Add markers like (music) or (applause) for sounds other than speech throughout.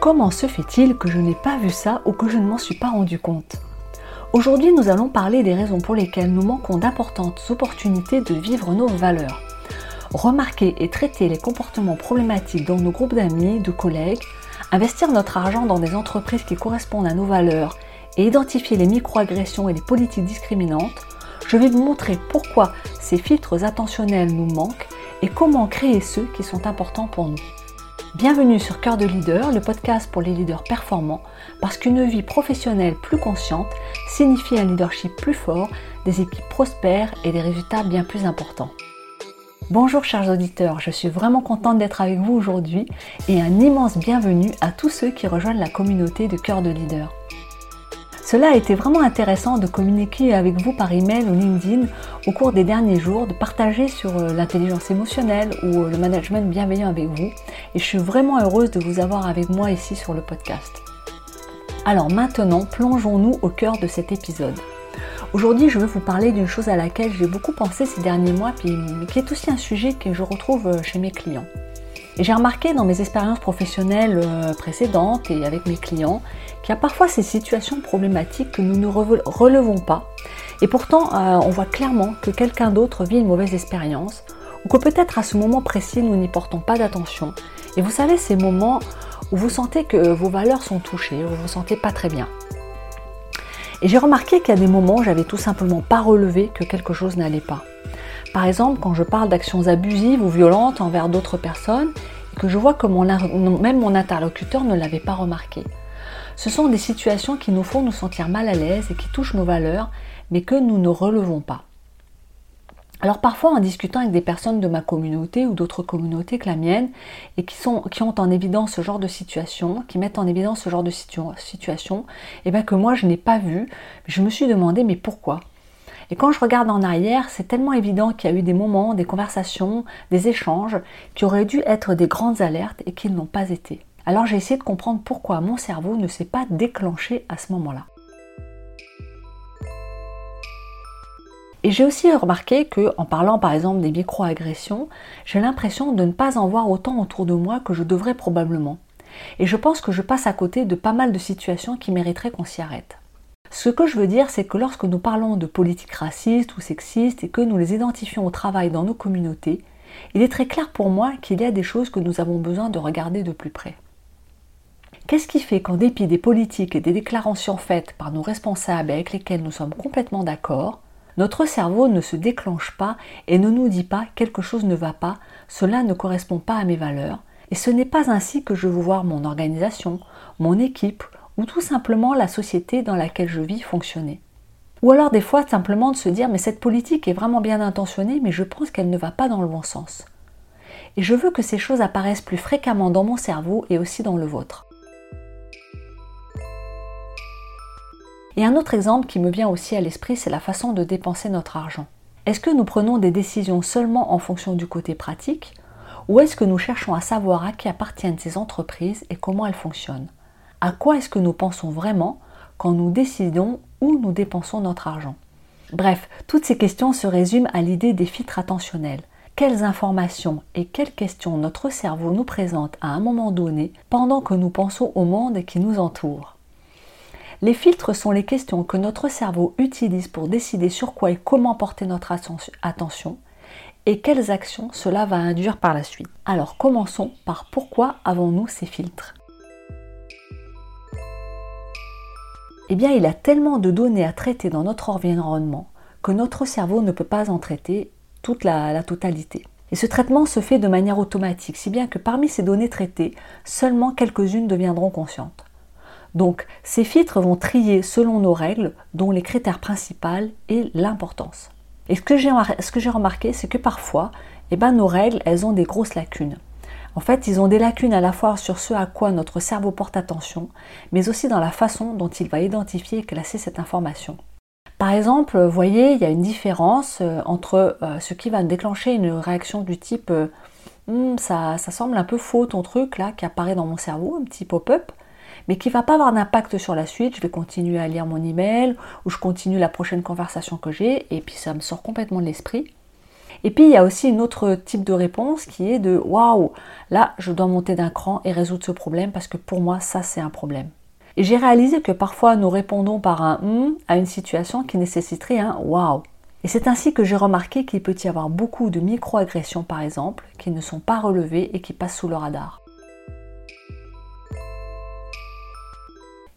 Comment se fait-il que je n'ai pas vu ça ou que je ne m'en suis pas rendu compte Aujourd'hui, nous allons parler des raisons pour lesquelles nous manquons d'importantes opportunités de vivre nos valeurs. Remarquer et traiter les comportements problématiques dans nos groupes d'amis, de collègues, investir notre argent dans des entreprises qui correspondent à nos valeurs et identifier les microagressions et les politiques discriminantes, je vais vous montrer pourquoi ces filtres attentionnels nous manquent et comment créer ceux qui sont importants pour nous. Bienvenue sur Cœur de Leader, le podcast pour les leaders performants, parce qu'une vie professionnelle plus consciente signifie un leadership plus fort, des équipes prospères et des résultats bien plus importants. Bonjour chers auditeurs, je suis vraiment contente d'être avec vous aujourd'hui et un immense bienvenue à tous ceux qui rejoignent la communauté de Cœur de Leader. Cela a été vraiment intéressant de communiquer avec vous par email ou LinkedIn au cours des derniers jours, de partager sur euh, l'intelligence émotionnelle ou euh, le management bienveillant avec vous. Et je suis vraiment heureuse de vous avoir avec moi ici sur le podcast. Alors maintenant, plongeons-nous au cœur de cet épisode. Aujourd'hui, je veux vous parler d'une chose à laquelle j'ai beaucoup pensé ces derniers mois, puis, qui est aussi un sujet que je retrouve euh, chez mes clients. Et j'ai remarqué dans mes expériences professionnelles précédentes et avec mes clients qu'il y a parfois ces situations problématiques que nous ne relevons pas. Et pourtant, euh, on voit clairement que quelqu'un d'autre vit une mauvaise expérience ou que peut-être à ce moment précis, nous n'y portons pas d'attention. Et vous savez, ces moments où vous sentez que vos valeurs sont touchées, où vous vous sentez pas très bien. Et j'ai remarqué qu'il y a des moments où j'avais tout simplement pas relevé que quelque chose n'allait pas. Par exemple, quand je parle d'actions abusives ou violentes envers d'autres personnes et que je vois que même mon interlocuteur ne l'avait pas remarqué. Ce sont des situations qui nous font nous sentir mal à l'aise et qui touchent nos valeurs, mais que nous ne relevons pas. Alors parfois en discutant avec des personnes de ma communauté ou d'autres communautés que la mienne et qui, ont en évidence ce genre de situation, qui mettent en évidence ce genre de situation, et eh bien que moi je n'ai pas vu, je me suis demandé mais pourquoi? Et quand je regarde en arrière, c'est tellement évident qu'il y a eu des moments, des conversations, des échanges qui auraient dû être des grandes alertes et qui ne l'ont pas été. Alors j'ai essayé de comprendre pourquoi mon cerveau ne s'est pas déclenché à ce moment-là. Et j'ai aussi remarqué que, en parlant par exemple des micro-agressions, j'ai l'impression de ne pas en voir autant autour de moi que je devrais probablement. Et je pense que je passe à côté de pas mal de situations qui mériteraient qu'on s'y arrête. Ce que je veux dire, c'est que lorsque nous parlons de politiques racistes ou sexistes et que nous les identifions au travail dans nos communautés, il est très clair pour moi qu'il y a des choses que nous avons besoin de regarder de plus près. Qu'est-ce qui fait qu'en dépit des politiques et des déclarations faites par nos responsables avec lesquels nous sommes complètement d'accord, notre cerveau ne se déclenche pas et ne nous dit pas quelque chose ne va pas, cela ne correspond pas à mes valeurs, et ce n'est pas ainsi que je veux voir mon organisation, mon équipe ou tout simplement la société dans laquelle je vis fonctionner. Ou alors des fois simplement de se dire mais cette politique est vraiment bien intentionnée mais je pense qu'elle ne va pas dans le bon sens. Et je veux que ces choses apparaissent plus fréquemment dans mon cerveau et aussi dans le vôtre. Et un autre exemple qui me vient aussi à l'esprit, c'est la façon de dépenser notre argent. Est-ce que nous prenons des décisions seulement en fonction du côté pratique ou est-ce que nous cherchons à savoir à qui appartiennent ces entreprises et comment elles fonctionnent? À quoi est-ce que nous pensons vraiment quand nous décidons où nous dépensons notre argent Bref, toutes ces questions se résument à l'idée des filtres attentionnels. Quelles informations et quelles questions notre cerveau nous présente à un moment donné pendant que nous pensons au monde qui nous entoure Les filtres sont les questions que notre cerveau utilise pour décider sur quoi et comment porter notre attention et quelles actions cela va induire par la suite. Alors commençons par pourquoi avons-nous ces filtres? Eh bien, il a tellement de données à traiter dans notre environnement que notre cerveau ne peut pas en traiter toute la, totalité. Et ce traitement se fait de manière automatique, si bien que parmi ces données traitées, seulement quelques-unes deviendront conscientes. Donc, ces filtres vont trier selon nos règles, dont les critères principaux et l'importance. Et ce que j'ai remarqué, c'est que parfois, eh ben, nos règles, elles ont des grosses lacunes. En fait, ils ont des lacunes à la fois sur ce à quoi notre cerveau porte attention, mais aussi dans la façon dont il va identifier et classer cette information. Par exemple, vous voyez, il y a une différence euh, entre euh, ce qui va déclencher une réaction du type euh, hmm, ça, ça, semble un peu faux ton truc là qui apparaît dans mon cerveau, un petit pop-up, mais qui va pas avoir d'impact sur la suite. Je vais continuer à lire mon email ou je continue la prochaine conversation que j'ai et puis ça me sort complètement de l'esprit. Et puis il y a aussi une autre type de réponse qui est de waouh, là je dois monter d'un cran et résoudre ce problème parce que pour moi ça c'est un problème. Et j'ai réalisé que parfois nous répondons par un hum à une situation qui nécessiterait un waouh. Et c'est ainsi que j'ai remarqué qu'il peut y avoir beaucoup de micro-agressions par exemple qui ne sont pas relevées et qui passent sous le radar.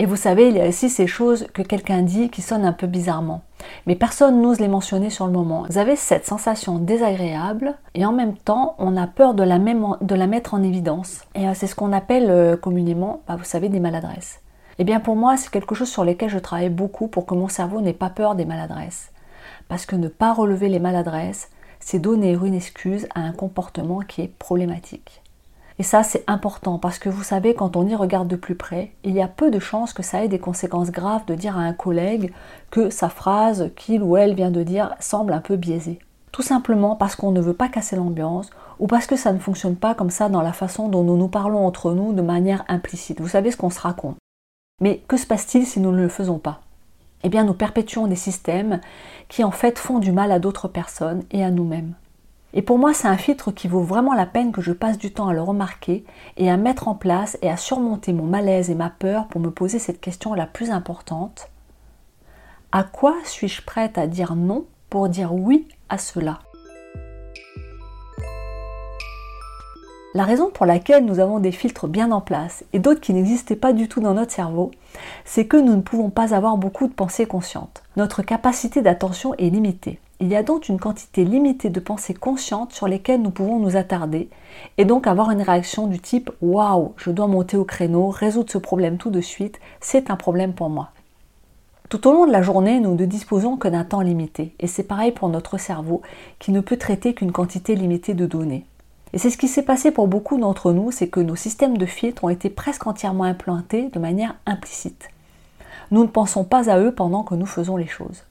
Et vous savez, il y a aussi ces choses que quelqu'un dit qui sonnent un peu bizarrement. Mais personne n'ose les mentionner sur le moment. Vous avez cette sensation désagréable et en même temps, on a peur de la, mettre en évidence. Et euh, c'est ce qu'on appelle euh, communément, bah, vous savez, des maladresses. Eh bien pour moi, c'est quelque chose sur lequel je travaille beaucoup pour que mon cerveau n'ait pas peur des maladresses. Parce que ne pas relever les maladresses, c'est donner une excuse à un comportement qui est problématique. Et ça, c'est important parce que vous savez, quand on y regarde de plus près, il y a peu de chances que ça ait des conséquences graves de dire à un collègue que sa phrase qu'il ou elle vient de dire semble un peu biaisée. Tout simplement parce qu'on ne veut pas casser l'ambiance ou parce que ça ne fonctionne pas comme ça dans la façon dont nous nous parlons entre nous de manière implicite. Vous savez ce qu'on se raconte. Mais que se passe-t-il si nous ne le faisons pas? Eh bien, nous perpétuons des systèmes qui en fait font du mal à d'autres personnes et à nous-mêmes. Et pour moi, c'est un filtre qui vaut vraiment la peine que je passe du temps à le remarquer et à mettre en place et à surmonter mon malaise et ma peur pour me poser cette question la plus importante. À quoi suis-je prête à dire non pour dire oui à cela? La raison pour laquelle nous avons des filtres bien en place et d'autres qui n'existaient pas du tout dans notre cerveau, c'est que nous ne pouvons pas avoir beaucoup de pensées conscientes. Notre capacité d'attention est limitée. Il y a donc une quantité limitée de pensées conscientes sur lesquelles nous pouvons nous attarder et donc avoir une réaction du type Waouh, je dois monter au créneau, résoudre ce problème tout de suite, c'est un problème pour moi. Tout au long de la journée, nous ne disposons que d'un temps limité et c'est pareil pour notre cerveau qui ne peut traiter qu'une quantité limitée de données. Et c'est ce qui s'est passé pour beaucoup d'entre nous, c'est que nos systèmes de filtres ont été presque entièrement implantés de manière implicite. Nous ne pensons pas à eux pendant que nous faisons les choses.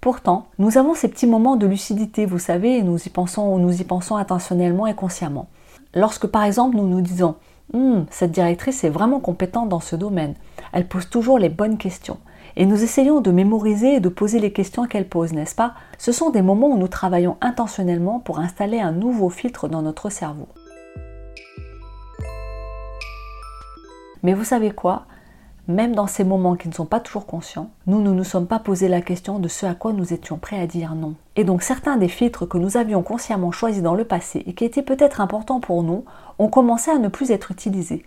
Pourtant, nous avons ces petits moments de lucidité, vous savez, et nous y pensons, nous y pensons intentionnellement et consciemment. Lorsque par exemple nous nous disons hum, cette directrice est vraiment compétente dans ce domaine, elle pose toujours les bonnes questions. Et nous essayons de mémoriser et de poser les questions qu'elle pose, n'est-ce pas? Ce sont des moments où nous travaillons intentionnellement pour installer un nouveau filtre dans notre cerveau. Mais vous savez quoi? Même dans ces moments qui ne sont pas toujours conscients, nous ne nous sommes pas posé la question de ce à quoi nous étions prêts à dire non. Et donc certains des filtres que nous avions consciemment choisis dans le passé et qui étaient peut-être importants pour nous ont commencé à ne plus être utilisés.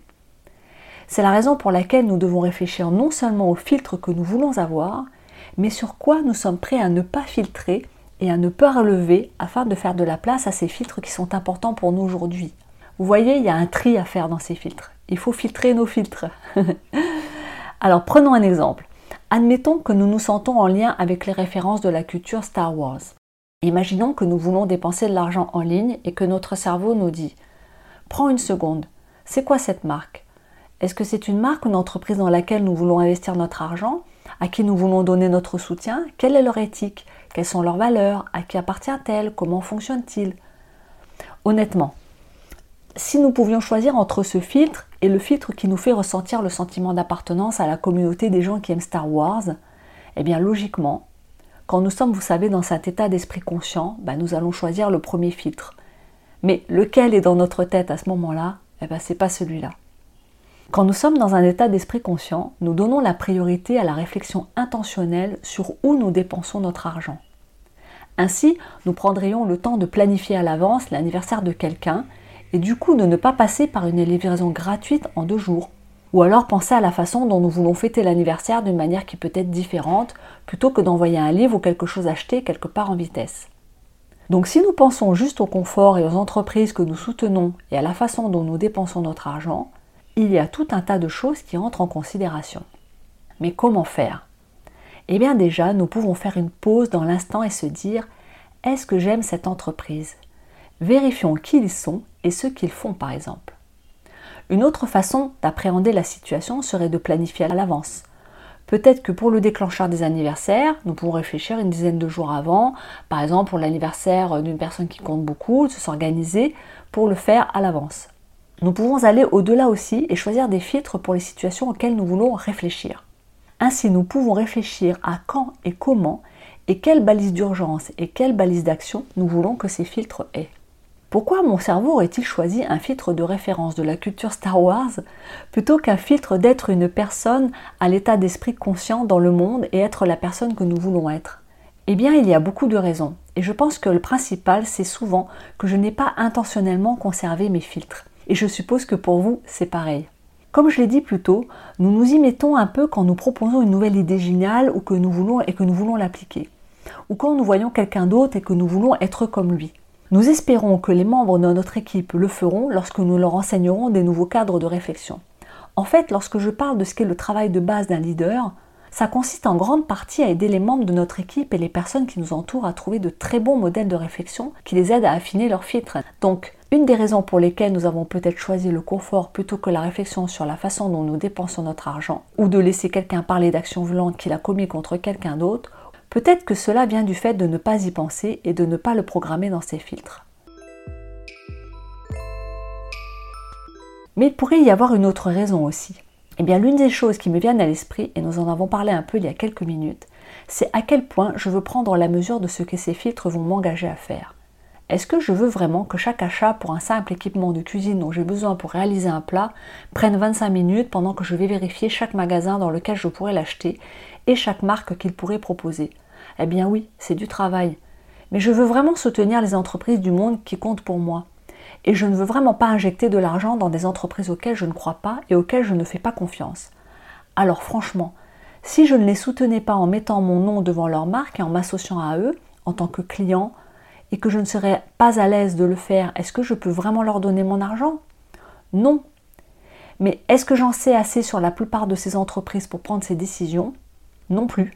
C'est la raison pour laquelle nous devons réfléchir non seulement aux filtres que nous voulons avoir, mais sur quoi nous sommes prêts à ne pas filtrer et à ne pas relever afin de faire de la place à ces filtres qui sont importants pour nous aujourd'hui. Vous voyez, il y a un tri à faire dans ces filtres. Il faut filtrer nos filtres. (laughs) Alors prenons un exemple. Admettons que nous nous sentons en lien avec les références de la culture Star Wars. Imaginons que nous voulons dépenser de l'argent en ligne et que notre cerveau nous dit Prends une seconde, c'est quoi cette marque? Est-ce que c'est une marque ou une entreprise dans laquelle nous voulons investir notre argent? À qui nous voulons donner notre soutien? Quelle est leur éthique? Quelles sont leurs valeurs? À qui appartient-elle? Comment fonctionne-t-il? Honnêtement, si nous pouvions choisir entre ce filtre et le filtre qui nous fait ressentir le sentiment d'appartenance à la communauté des gens qui aiment Star Wars, eh bien logiquement, quand nous sommes, vous savez, dans cet état d'esprit conscient, ben, nous allons choisir le premier filtre. Mais lequel est dans notre tête à ce moment-là? Eh bien, c'est pas celui-là. Quand nous sommes dans un état d'esprit conscient, nous donnons la priorité à la réflexion intentionnelle sur où nous dépensons notre argent. Ainsi, nous prendrions le temps de planifier à l'avance l'anniversaire de quelqu'un et du coup de ne pas passer par une livraison gratuite en deux jours. Ou alors penser à la façon dont nous voulons fêter l'anniversaire d'une manière qui peut être différente, plutôt que d'envoyer un livre ou quelque chose acheté quelque part en vitesse. Donc si nous pensons juste au confort et aux entreprises que nous soutenons et à la façon dont nous dépensons notre argent, il y a tout un tas de choses qui entrent en considération. Mais comment faire? Eh bien déjà, nous pouvons faire une pause dans l'instant et se dire est-ce que j'aime cette entreprise? Vérifions qui ils sont et ce qu'ils font par exemple. Une autre façon d'appréhender la situation serait de planifier à l'avance. Peut-être que pour le déclencheur des anniversaires, nous pouvons réfléchir une dizaine de jours avant, par exemple pour l'anniversaire d'une personne qui compte beaucoup, de s'organiser pour le faire à l'avance. Nous pouvons aller au-delà aussi et choisir des filtres pour les situations auxquelles nous voulons réfléchir. Ainsi, nous pouvons réfléchir à quand et comment et quelle balise d'urgence et quelle balise d'action nous voulons que ces filtres aient. Pourquoi mon cerveau aurait-il choisi un filtre de référence de la culture Star Wars plutôt qu'un filtre d'être une personne à l'état d'esprit conscient dans le monde et être la personne que nous voulons être? Eh bien, il y a beaucoup de raisons. Et je pense que le principal, c'est souvent que je n'ai pas intentionnellement conservé mes filtres. Et je suppose que pour vous, c'est pareil. Comme je l'ai dit plus tôt, nous nous y mettons un peu quand nous proposons une nouvelle idée géniale ou que nous voulons et que nous voulons l'appliquer. Ou quand nous voyons quelqu'un d'autre et que nous voulons être comme lui. Nous espérons que les membres de notre équipe le feront lorsque nous leur enseignerons des nouveaux cadres de réflexion. En fait, lorsque je parle de ce qu'est le travail de base d'un leader, ça consiste en grande partie à aider les membres de notre équipe et les personnes qui nous entourent à trouver de très bons modèles de réflexion qui les aident à affiner leurs filtres. Donc, une des raisons pour lesquelles nous avons peut-être choisi le confort plutôt que la réflexion sur la façon dont nous dépensons notre argent, ou de laisser quelqu'un parler d'actions violentes qu'il a commis contre quelqu'un d'autre, Peut-être que cela vient du fait de ne pas y penser et de ne pas le programmer dans ses filtres. Mais il pourrait y avoir une autre raison aussi. Eh bien, l'une des choses qui me viennent à l'esprit, et nous en avons parlé un peu il y a quelques minutes, c'est à quel point je veux prendre la mesure de ce que ces filtres vont m'engager à faire. Est-ce que je veux vraiment que chaque achat pour un simple équipement de cuisine dont j'ai besoin pour réaliser un plat prenne 25 minutes pendant que je vais vérifier chaque magasin dans lequel je pourrais l'acheter et chaque marque qu'il pourrait proposer? Eh bien oui, c'est du travail. Mais je veux vraiment soutenir les entreprises du monde qui comptent pour moi. Et je ne veux vraiment pas injecter de l'argent dans des entreprises auxquelles je ne crois pas et auxquelles je ne fais pas confiance. Alors franchement, si je ne les soutenais pas en mettant mon nom devant leur marque et en m'associant à eux en tant que client, et que je ne serais pas à l'aise de le faire, est-ce que je peux vraiment leur donner mon argent? Non. Mais est-ce que j'en sais assez sur la plupart de ces entreprises pour prendre ces décisions? Non plus.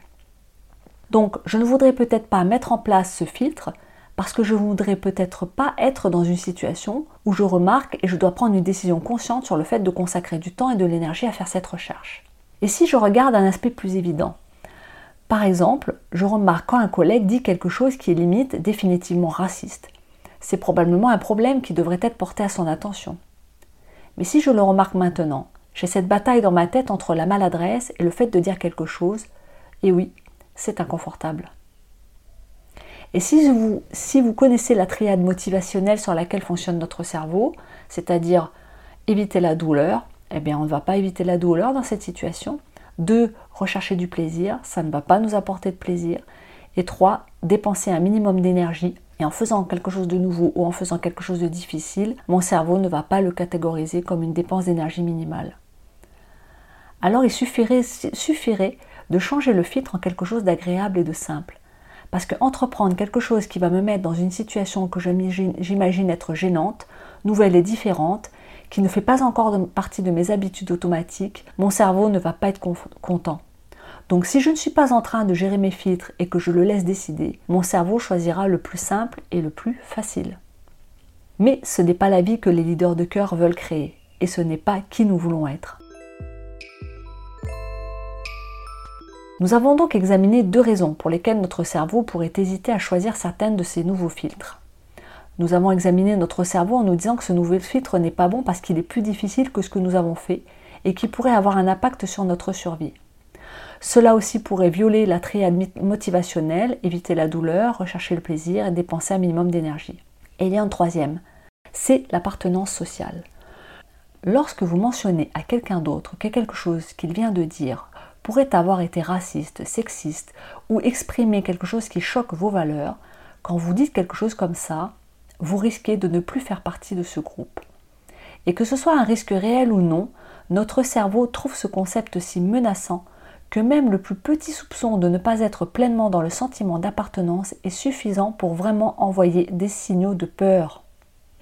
Donc je ne voudrais peut-être pas mettre en place ce filtre parce que je ne voudrais peut-être pas être dans une situation où je remarque et je dois prendre une décision consciente sur le fait de consacrer du temps et de l'énergie à faire cette recherche. Et si je regarde un aspect plus évident? Par exemple, je remarque quand un collègue dit quelque chose qui est limite définitivement raciste. C'est probablement un problème qui devrait être porté à son attention. Mais si je le remarque maintenant, j'ai cette bataille dans ma tête entre la maladresse et le fait de dire quelque chose, et oui, c'est inconfortable. Et si vous, connaissez la triade motivationnelle sur laquelle fonctionne notre cerveau, c'est-à-dire éviter la douleur, eh bien on ne va pas éviter la douleur dans cette situation. Deux, rechercher du plaisir, ça ne va pas nous apporter de plaisir. Et trois, dépenser un minimum d'énergie. Et en faisant quelque chose de nouveau ou en faisant quelque chose de difficile, mon cerveau ne va pas le catégoriser comme une dépense d'énergie minimale. Alors il suffirait de changer le filtre en quelque chose d'agréable et de simple. Parce que entreprendre quelque chose qui va me mettre dans une situation que j'imagine être gênante, nouvelle et différente, qui ne fait pas encore partie de mes habitudes automatiques, mon cerveau ne va pas être content. Donc si je ne suis pas en train de gérer mes filtres et que je le laisse décider, mon cerveau choisira le plus simple et le plus facile. Mais ce n'est pas la vie que les leaders de cœur veulent créer, et ce n'est pas qui nous voulons être. Nous avons donc examiné deux raisons pour lesquelles notre cerveau pourrait hésiter à choisir certaines de ces nouveaux filtres. Nous avons examiné notre cerveau en nous disant que ce nouveau filtre n'est pas bon parce qu'il est plus difficile que ce que nous avons fait et qui pourrait avoir un impact sur notre survie. Cela aussi pourrait violer la triade motivationnelle, éviter la douleur, rechercher le plaisir et dépenser un minimum d'énergie. Et il y a troisième, c'est l'appartenance sociale. Lorsque vous mentionnez à quelqu'un d'autre que quelque chose qu'il vient de dire pourrait avoir été raciste, sexiste ou exprimer quelque chose qui choque vos valeurs, quand vous dites quelque chose comme ça, vous risquez de ne plus faire partie de ce groupe. Et que ce soit un risque réel ou non, notre cerveau trouve ce concept si menaçant que même le plus petit soupçon de ne pas être pleinement dans le sentiment d'appartenance est suffisant pour vraiment envoyer des signaux de peur.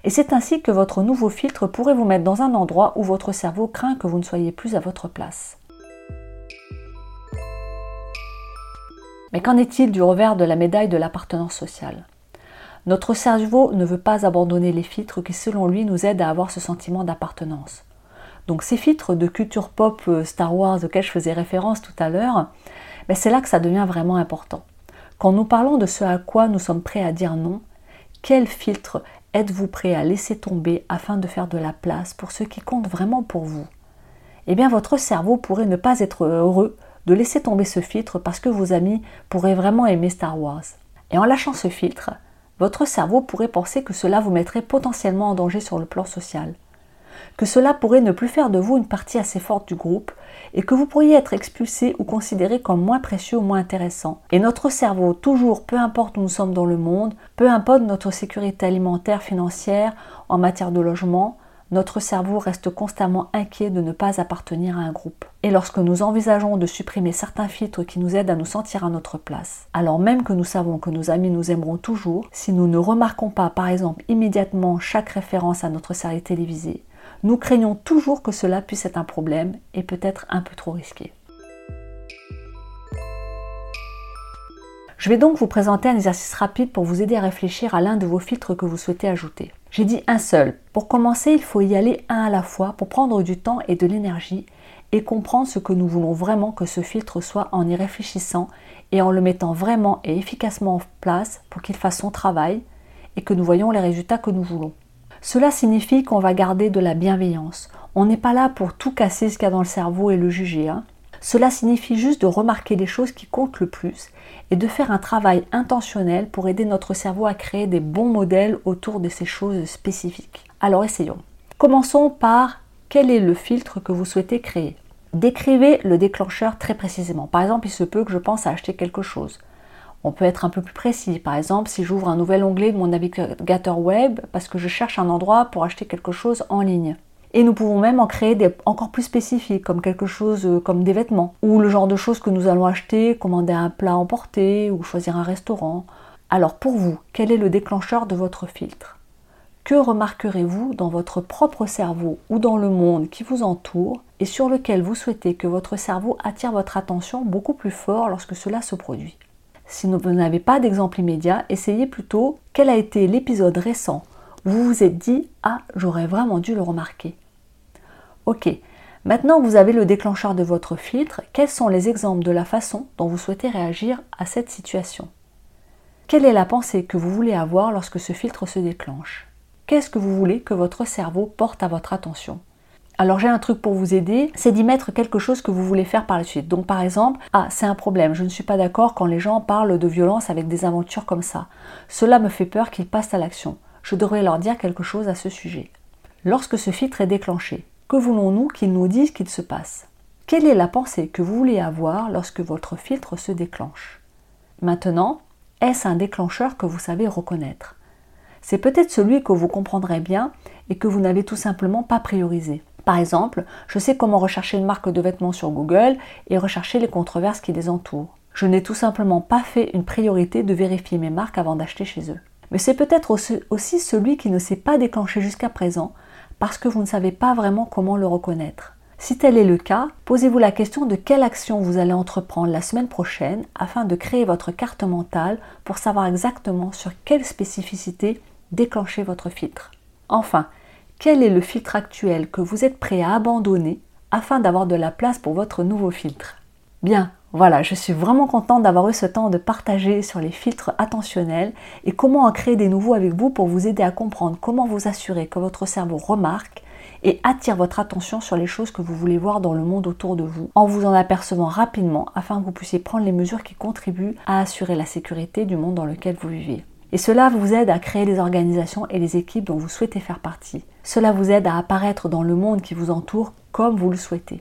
Et c'est ainsi que votre nouveau filtre pourrait vous mettre dans un endroit où votre cerveau craint que vous ne soyez plus à votre place. Mais qu'en est-il du revers de la médaille de l'appartenance sociale? Notre cerveau ne veut pas abandonner les filtres qui, selon lui, nous aident à avoir ce sentiment d'appartenance. Donc ces filtres de culture pop euh, Star Wars auxquels je faisais référence tout à l'heure, ben, c'est là que ça devient vraiment important. Quand nous parlons de ce à quoi nous sommes prêts à dire non, quel filtre êtes-vous prêt à laisser tomber afin de faire de la place pour ce qui compte vraiment pour vous? Eh bien votre cerveau pourrait ne pas être heureux de laisser tomber ce filtre parce que vos amis pourraient vraiment aimer Star Wars. Et en lâchant ce filtre, votre cerveau pourrait penser que cela vous mettrait potentiellement en danger sur le plan social, que cela pourrait ne plus faire de vous une partie assez forte du groupe et que vous pourriez être expulsé ou considéré comme moins précieux ou moins intéressant. Et notre cerveau, toujours, peu importe où nous sommes dans le monde, peu importe notre sécurité alimentaire, financière, en matière de logement, notre cerveau reste constamment inquiet de ne pas appartenir à un groupe. Et lorsque nous envisageons de supprimer certains filtres qui nous aident à nous sentir à notre place, alors même que nous savons que nos amis nous aimeront toujours, si nous ne remarquons pas par exemple immédiatement chaque référence à notre série télévisée, nous craignons toujours que cela puisse être un problème et peut-être un peu trop risqué. Je vais donc vous présenter un exercice rapide pour vous aider à réfléchir à l'un de vos filtres que vous souhaitez ajouter. J'ai dit un seul. Pour commencer, il faut y aller un à la fois pour prendre du temps et de l'énergie et comprendre ce que nous voulons vraiment que ce filtre soit en y réfléchissant et en le mettant vraiment et efficacement en place pour qu'il fasse son travail et que nous voyons les résultats que nous voulons. Cela signifie qu'on va garder de la bienveillance. On n'est pas là pour tout casser ce qu'il y a dans le cerveau et le juger. Hein. Cela signifie juste de remarquer les choses qui comptent le plus et de faire un travail intentionnel pour aider notre cerveau à créer des bons modèles autour de ces choses spécifiques. Alors essayons. Commençons par quel est le filtre que vous souhaitez créer? Décrivez le déclencheur très précisément. Par exemple, il se peut que je pense à acheter quelque chose. On peut être un peu plus précis. Par exemple, si j'ouvre un nouvel onglet de mon navigateur web parce que je cherche un endroit pour acheter quelque chose en ligne. Et nous pouvons même en créer des encore plus spécifiques, comme quelque chose euh, comme des vêtements, ou le genre de choses que nous allons acheter, commander un plat emporté, ou choisir un restaurant. Alors pour vous, quel est le déclencheur de votre filtre? Que remarquerez-vous dans votre propre cerveau ou dans le monde qui vous entoure et sur lequel vous souhaitez que votre cerveau attire votre attention beaucoup plus fort lorsque cela se produit? Si vous n'avez pas d'exemple immédiat, essayez plutôt quel a été l'épisode récent? Où vous vous êtes dit Ah, j'aurais vraiment dû le remarquer. Ok, maintenant vous avez le déclencheur de votre filtre, quels sont les exemples de la façon dont vous souhaitez réagir à cette situation? Quelle est la pensée que vous voulez avoir lorsque ce filtre se déclenche? Qu'est-ce que vous voulez que votre cerveau porte à votre attention? Alors j'ai un truc pour vous aider, c'est d'y mettre quelque chose que vous voulez faire par la suite. Donc par exemple, ah c'est un problème, je ne suis pas d'accord quand les gens parlent de violence avec des aventures comme ça. Cela me fait peur qu'ils passent à l'action. Je devrais leur dire quelque chose à ce sujet. Lorsque ce filtre est déclenché, que voulons-nous qu'ils nous disent qu'il se passe? Quelle est la pensée que vous voulez avoir lorsque votre filtre se déclenche? Maintenant, est-ce un déclencheur que vous savez reconnaître? C'est peut-être celui que vous comprendrez bien et que vous n'avez tout simplement pas priorisé. Par exemple, je sais comment rechercher une marque de vêtements sur Google et rechercher les controverses qui les entourent. Je n'ai tout simplement pas fait une priorité de vérifier mes marques avant d'acheter chez eux. Mais c'est peut-être aussi celui qui ne s'est pas déclenché jusqu'à présent parce que vous ne savez pas vraiment comment le reconnaître. Si tel est le cas, posez-vous la question de quelle action vous allez entreprendre la semaine prochaine afin de créer votre carte mentale pour savoir exactement sur quelle spécificité déclencher votre filtre. Enfin, quel est le filtre actuel que vous êtes prêt à abandonner afin d'avoir de la place pour votre nouveau filtre? Bien, voilà, je suis vraiment contente d'avoir eu ce temps de partager sur les filtres attentionnels et comment en créer des nouveaux avec vous pour vous aider à comprendre comment vous assurer que votre cerveau remarque et attire votre attention sur les choses que vous voulez voir dans le monde autour de vous en vous en apercevant rapidement afin que vous puissiez prendre les mesures qui contribuent à assurer la sécurité du monde dans lequel vous vivez. Et cela vous aide à créer les organisations et les équipes dont vous souhaitez faire partie. Cela vous aide à apparaître dans le monde qui vous entoure comme vous le souhaitez.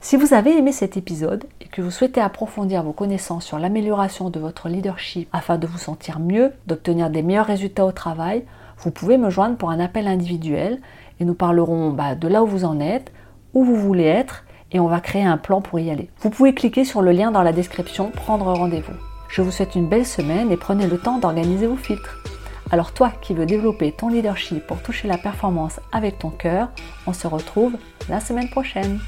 Si vous avez aimé cet épisode et que vous souhaitez approfondir vos connaissances sur l'amélioration de votre leadership afin de vous sentir mieux, d'obtenir des meilleurs résultats au travail, vous pouvez me joindre pour un appel individuel et nous parlerons bah, de là où vous en êtes, où vous voulez être et on va créer un plan pour y aller. Vous pouvez cliquer sur le lien dans la description, prendre rendez-vous. Je vous souhaite une belle semaine et prenez le temps d'organiser vos filtres. Alors toi qui veux développer ton leadership pour toucher la performance avec ton cœur, on se retrouve la semaine prochaine.